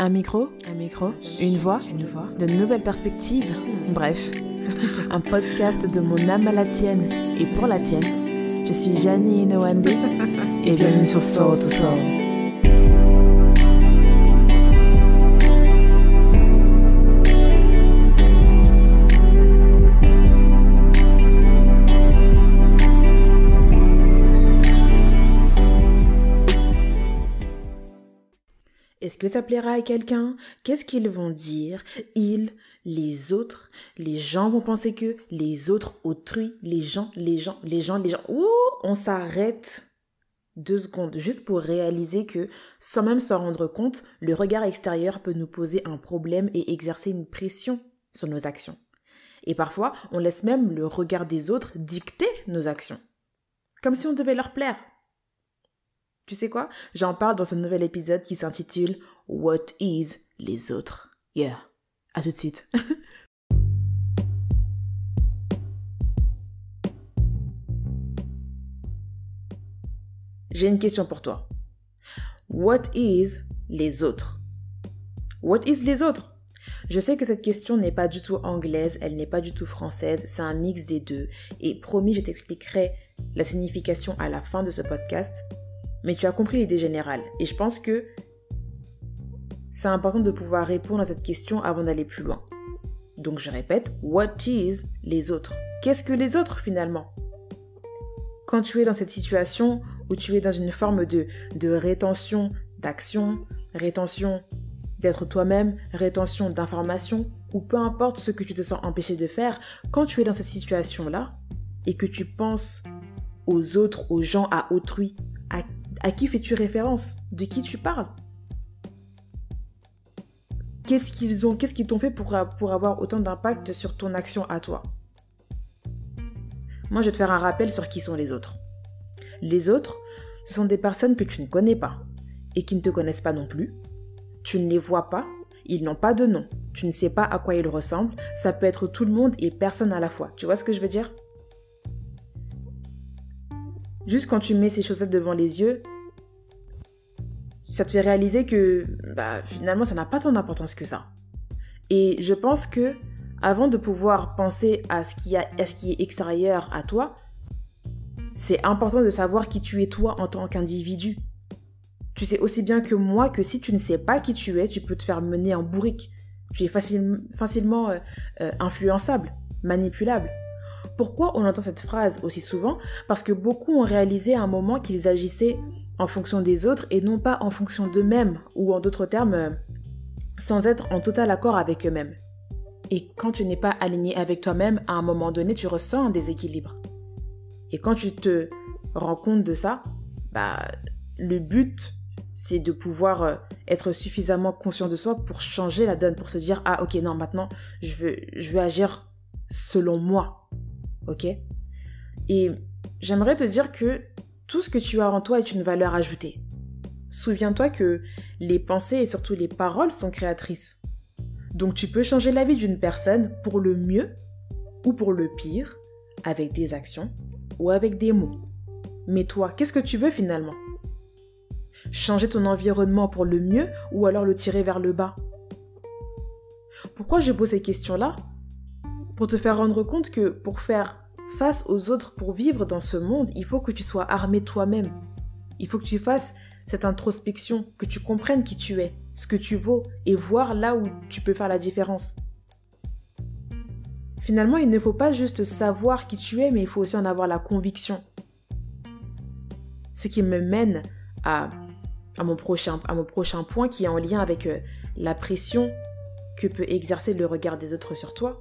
Un micro, un micro, une voix, une voix, de nouvelles perspectives. Bref, un podcast de mon âme à la tienne et pour la tienne. Je suis Janie Inouande et bienvenue sur Soul to Soul. Est-ce que ça plaira à quelqu'un? Qu'est-ce qu'ils vont dire? Ils, les autres, les gens vont penser que, les autres, autrui, les gens, les gens, les gens, les gens. Ouh, on s'arrête deux secondes juste pour réaliser que, sans même s'en rendre compte, le regard extérieur peut nous poser un problème et exercer une pression sur nos actions. Et parfois, on laisse même le regard des autres dicter nos actions. Comme si on devait leur plaire. Tu sais quoi? J'en parle dans ce nouvel épisode qui s'intitule What is les autres? Yeah. À tout de suite. J'ai une question pour toi. What is les autres? What is les autres? Je sais que cette question n'est pas du tout anglaise, elle n'est pas du tout française, c'est un mix des deux. Et promis, je t'expliquerai la signification à la fin de ce podcast. Mais tu as compris l'idée générale. Et je pense que c'est important de pouvoir répondre à cette question avant d'aller plus loin. Donc je répète, what is les autres? Qu'est-ce que les autres finalement? Quand tu es dans cette situation où tu es dans une forme de, rétention d'action, rétention d'être toi-même, rétention d'informations, ou peu importe ce que tu te sens empêché de faire, quand tu es dans cette situation-là et que tu penses aux autres, aux gens, à autrui, à qui fais-tu référence? De qui tu parles? Qu'est-ce qu'ils ont, qu'est-ce qu'ils t'ont fait pour, pour avoir autant d'impact sur ton action à toi? Moi, je vais te faire un rappel sur qui sont les autres. Les autres, ce sont des personnes que tu ne connais pas et qui ne te connaissent pas non plus. Tu ne les vois pas, ils n'ont pas de nom. Tu ne sais pas à quoi ils ressemblent. Ça peut être tout le monde et personne à la fois. Tu vois ce que je veux dire? Juste quand tu mets ces chaussettes devant les yeux, ça te fait réaliser que bah, finalement ça n'a pas tant d'importance que ça. Et je pense que avant de pouvoir penser à ce qui, est extérieur à toi, c'est important de savoir qui tu es toi en tant qu'individu. Tu sais aussi bien que moi que si tu ne sais pas qui tu es, tu peux te faire mener en bourrique. Tu es facilement euh, euh, influençable, manipulable. Pourquoi on entend cette phrase aussi souvent? Parce que beaucoup ont réalisé à un moment qu'ils agissaient en fonction des autres et non pas en fonction d'eux-mêmes, ou en d'autres termes, euh, sans être en total accord avec eux-mêmes. Et quand tu n'es pas aligné avec toi-même, à un moment donné, tu ressens un déséquilibre. Et quand tu te rends compte de ça, bah, le but, c'est de pouvoir euh, être suffisamment conscient de soi pour changer la donne, pour se dire, ah ok, non, maintenant, je veux, je veux agir selon moi. Ok? Et j'aimerais te dire que tout ce que tu as en toi est une valeur ajoutée. Souviens-toi que les pensées et surtout les paroles sont créatrices. Donc tu peux changer la vie d'une personne pour le mieux ou pour le pire avec des actions ou avec des mots. Mais toi, qu'est-ce que tu veux finalement? Changer ton environnement pour le mieux ou alors le tirer vers le bas? Pourquoi je pose ces questions-là? Pour te faire rendre compte que pour faire face aux autres pour vivre dans ce monde, il faut que tu sois armé toi-même. Il faut que tu fasses cette introspection, que tu comprennes qui tu es, ce que tu vaux et voir là où tu peux faire la différence. Finalement, il ne faut pas juste savoir qui tu es, mais il faut aussi en avoir la conviction. Ce qui me mène à, mon, prochain, à mon prochain point qui est en lien avec euh, la pression que peut exercer le regard des autres sur toi.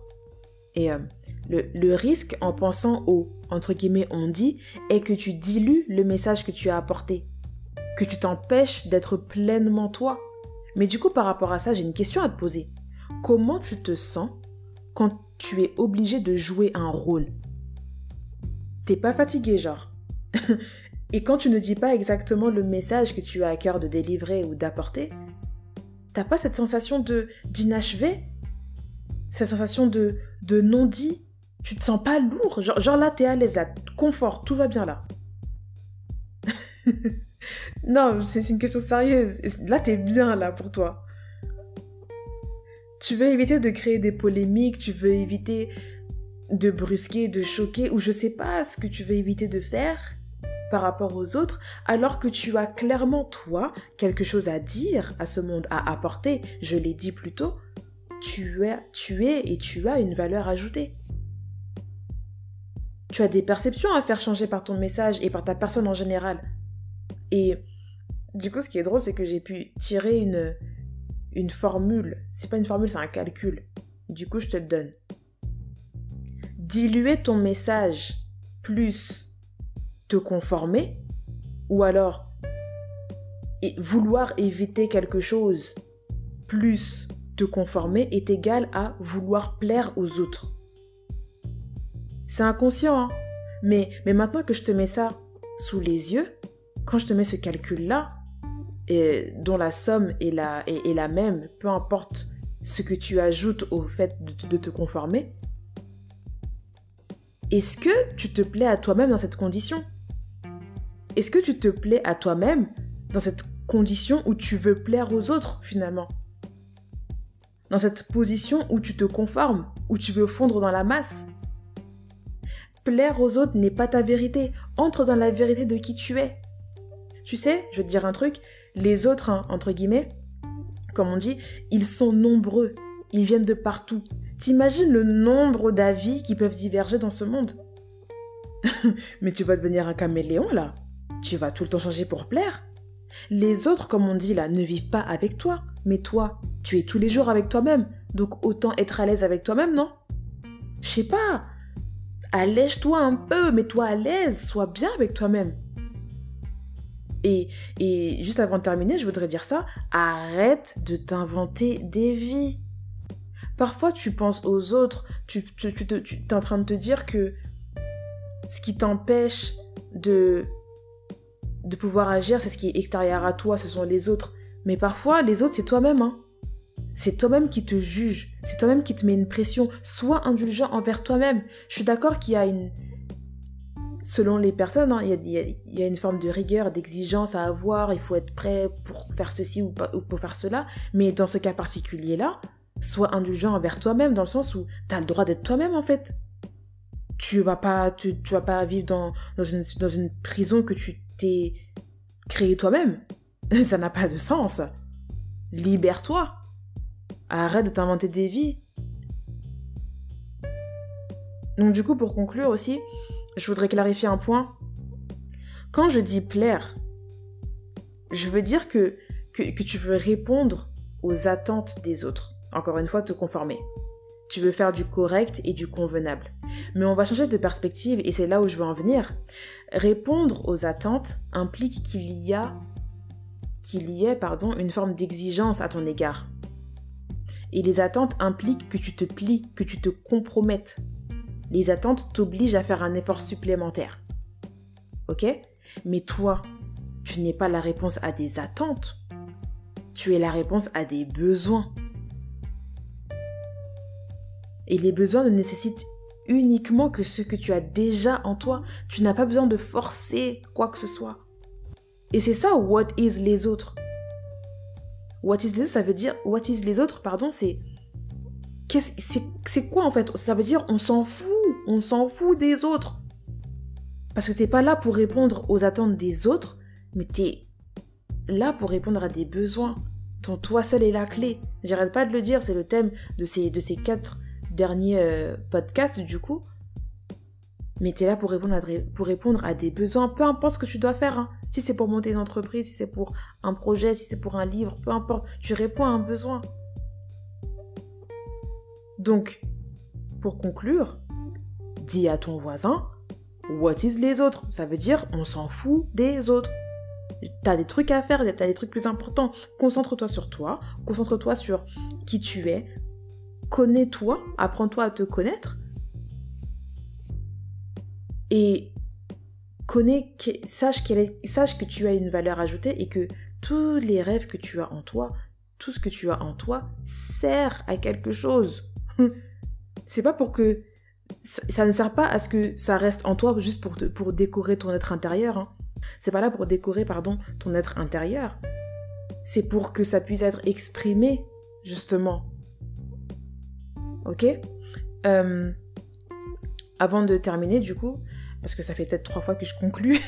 Et euh, le, risque en pensant au, entre guillemets, on dit, est que tu dilues le message que tu as apporté, que tu t'empêches d'être pleinement toi. Mais du coup, par rapport à ça, j'ai une question à te poser. Comment tu te sens quand tu es obligé de jouer un rôle? T'es pas fatigué, genre Et quand tu ne dis pas exactement le message que tu as à cœur de délivrer ou d'apporter, t'as pas cette sensation de d'inachevé? Cette sensation de, de non-dit tu te sens pas lourd. Genre, genre là, t'es à l'aise, là, confort, tout va bien là. non, c'est une question sérieuse. Là, t'es bien là pour toi. Tu veux éviter de créer des polémiques, tu veux éviter de brusquer, de choquer, ou je sais pas ce que tu veux éviter de faire par rapport aux autres, alors que tu as clairement, toi, quelque chose à dire à ce monde, à apporter, je l'ai dit plus tôt, tu es, tu es et tu as une valeur ajoutée. Tu as des perceptions à faire changer par ton message et par ta personne en général. Et du coup, ce qui est drôle, c'est que j'ai pu tirer une, une formule. C'est pas une formule, c'est un calcul. Du coup, je te le donne. Diluer ton message plus te conformer, ou alors vouloir éviter quelque chose plus te conformer est égal à vouloir plaire aux autres. C'est inconscient, hein. Mais, maintenant que je te mets ça sous les yeux, quand je te mets ce calcul-là, dont la somme est la, est, la même, peu importe ce que tu ajoutes au fait de te conformer, est-ce que tu te plais à toi-même dans cette condition? Est-ce que tu te plais à toi-même dans cette condition où tu veux plaire aux autres finalement? Dans cette position où tu te conformes, où tu veux fondre dans la masse Plaire aux autres n'est pas ta vérité. Entre dans la vérité de qui tu es. Tu sais, je vais te dire un truc, les autres, hein, entre guillemets, comme on dit, ils sont nombreux. Ils viennent de partout. T'imagines le nombre d'avis qui peuvent diverger dans ce monde? Mais tu vas devenir un caméléon là. Tu vas tout le temps changer pour plaire. Les autres, comme on dit là, ne vivent pas avec toi. Mais toi, tu es tous les jours avec toi-même. Donc autant être à l'aise avec toi-même, non? Je sais pas allège-toi un peu, mets-toi à l'aise, sois bien avec toi-même. Et, et juste avant de terminer, je voudrais dire ça, arrête de t'inventer des vies. Parfois, tu penses aux autres, tu, tu, tu, tu es en train de te dire que ce qui t'empêche de, de pouvoir agir, c'est ce qui est extérieur à toi, ce sont les autres. Mais parfois, les autres, c'est toi-même. Hein. C'est toi-même qui te juge, c'est toi-même qui te met une pression. Sois indulgent envers toi-même. Je suis d'accord qu'il y a une... Selon les personnes, hein, il, y a, une forme de rigueur, d'exigence à avoir, il faut être prêt pour faire ceci ou, pour faire cela. Mais dans ce cas particulier-là, sois indulgent envers toi-même dans le sens où tu as le droit d'être toi-même en fait. Tu vas pas, tu, vas pas vivre dans, une prison que tu t'es créé toi-même. Ça n'a pas de sens. Libère-toi. Arrête de t'inventer des vies. Donc du coup, pour conclure aussi, je voudrais clarifier un point. Quand je dis plaire, je veux dire que, que, que tu veux répondre aux attentes des autres. Encore une fois, te conformer. Tu veux faire du correct et du convenable. Mais on va changer de perspective et c'est là où je veux en venir. Répondre aux attentes implique qu'il y a qu'il y ait pardon, une forme d'exigence à ton égard. Et les attentes impliquent que tu te plies, que tu te compromettes. Les attentes t'obligent à faire un effort supplémentaire. Ok? Mais toi, tu n'es pas la réponse à des attentes. Tu es la réponse à des besoins. Et les besoins ne nécessitent uniquement que ce que tu as déjà en toi. Tu n'as pas besoin de forcer quoi que ce soit. Et c'est ça, what is les autres? What is les autres, ça veut dire, what is les autres, pardon, c'est, c'est quoi en fait? Ça veut dire, on s'en fout, on s'en fout des autres. Parce que t'es pas là pour répondre aux attentes des autres, mais t'es là pour répondre à des besoins dont toi seul est la clé. J'arrête pas de le dire, c'est le thème de ces, de ces quatre derniers euh, podcasts du coup. Mais tu es là pour répondre, à, pour des besoins, peu importe ce que tu dois faire. Hein. Si c'est pour monter une entreprise, si c'est pour un projet, si c'est pour un livre, peu importe, tu réponds à un besoin. Donc, pour conclure, dis à ton voisin, what is les autres? Ça veut dire, on s'en fout des autres. T'as des trucs à faire, t'as des trucs plus importants. Concentre-toi sur toi, concentre-toi sur qui tu es, connais-toi, apprends-toi à te connaître et connais, sache, sache que tu as une valeur ajoutée et que tous les rêves que tu as en toi, tout ce que tu as en toi sert à quelque chose. C'est pas pour que ça, ne sert pas à ce que ça reste en toi juste pour, pour décorer ton être intérieur. Hein. C'est pas là pour décorer pardon ton être intérieur. C'est pour que ça puisse être exprimé justement ok euh, Avant de terminer, du coup, parce que ça fait peut-être trois fois que je conclue,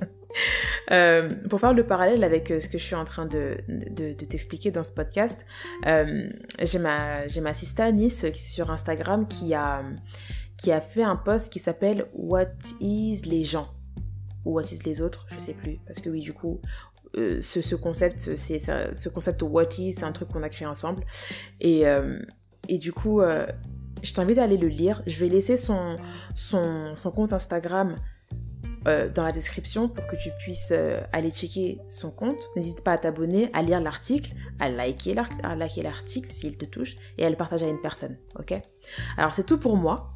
euh, pour faire le parallèle avec euh, ce que je suis en train de, de, t'expliquer dans ce podcast, j'ai ma, ma sista Nice sur Instagram qui a, qui a fait un post qui s'appelle What is les gens? ou What is les autres, je sais plus, parce que oui, du coup, ce, concept, c'est ce concept what is, c'est un truc qu'on a créé ensemble. Et, et du coup, euh, je t'invite à aller le lire. Je vais laisser son, compte Instagram euh, dans la description pour que tu puisses euh, aller checker son compte. N'hésite pas à t'abonner, à lire l'article, à liker l'article s'il te touche et à le partager à une personne. Ok? Alors c'est tout pour moi.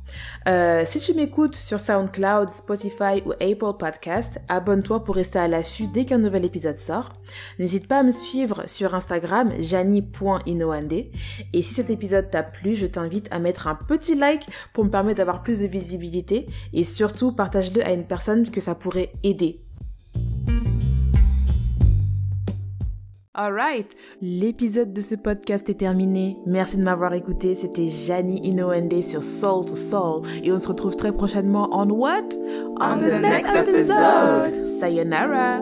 Euh, si tu m'écoutes sur SoundCloud, Spotify ou Apple Podcast, abonne-toi pour rester à l'affût dès qu'un nouvel épisode sort. N'hésite pas à me suivre sur Instagram, jani.inoande. Et si cet épisode t'a plu, je t'invite à mettre un petit like pour me permettre d'avoir plus de visibilité et surtout partage-le à une personne que ça pourrait aider. Alright, l'épisode de ce podcast est terminé. Merci de m'avoir écouté. C'était Jani Inoende sur Soul to Soul. Et on se retrouve très prochainement en what? On, the, next, episode. Sayonara.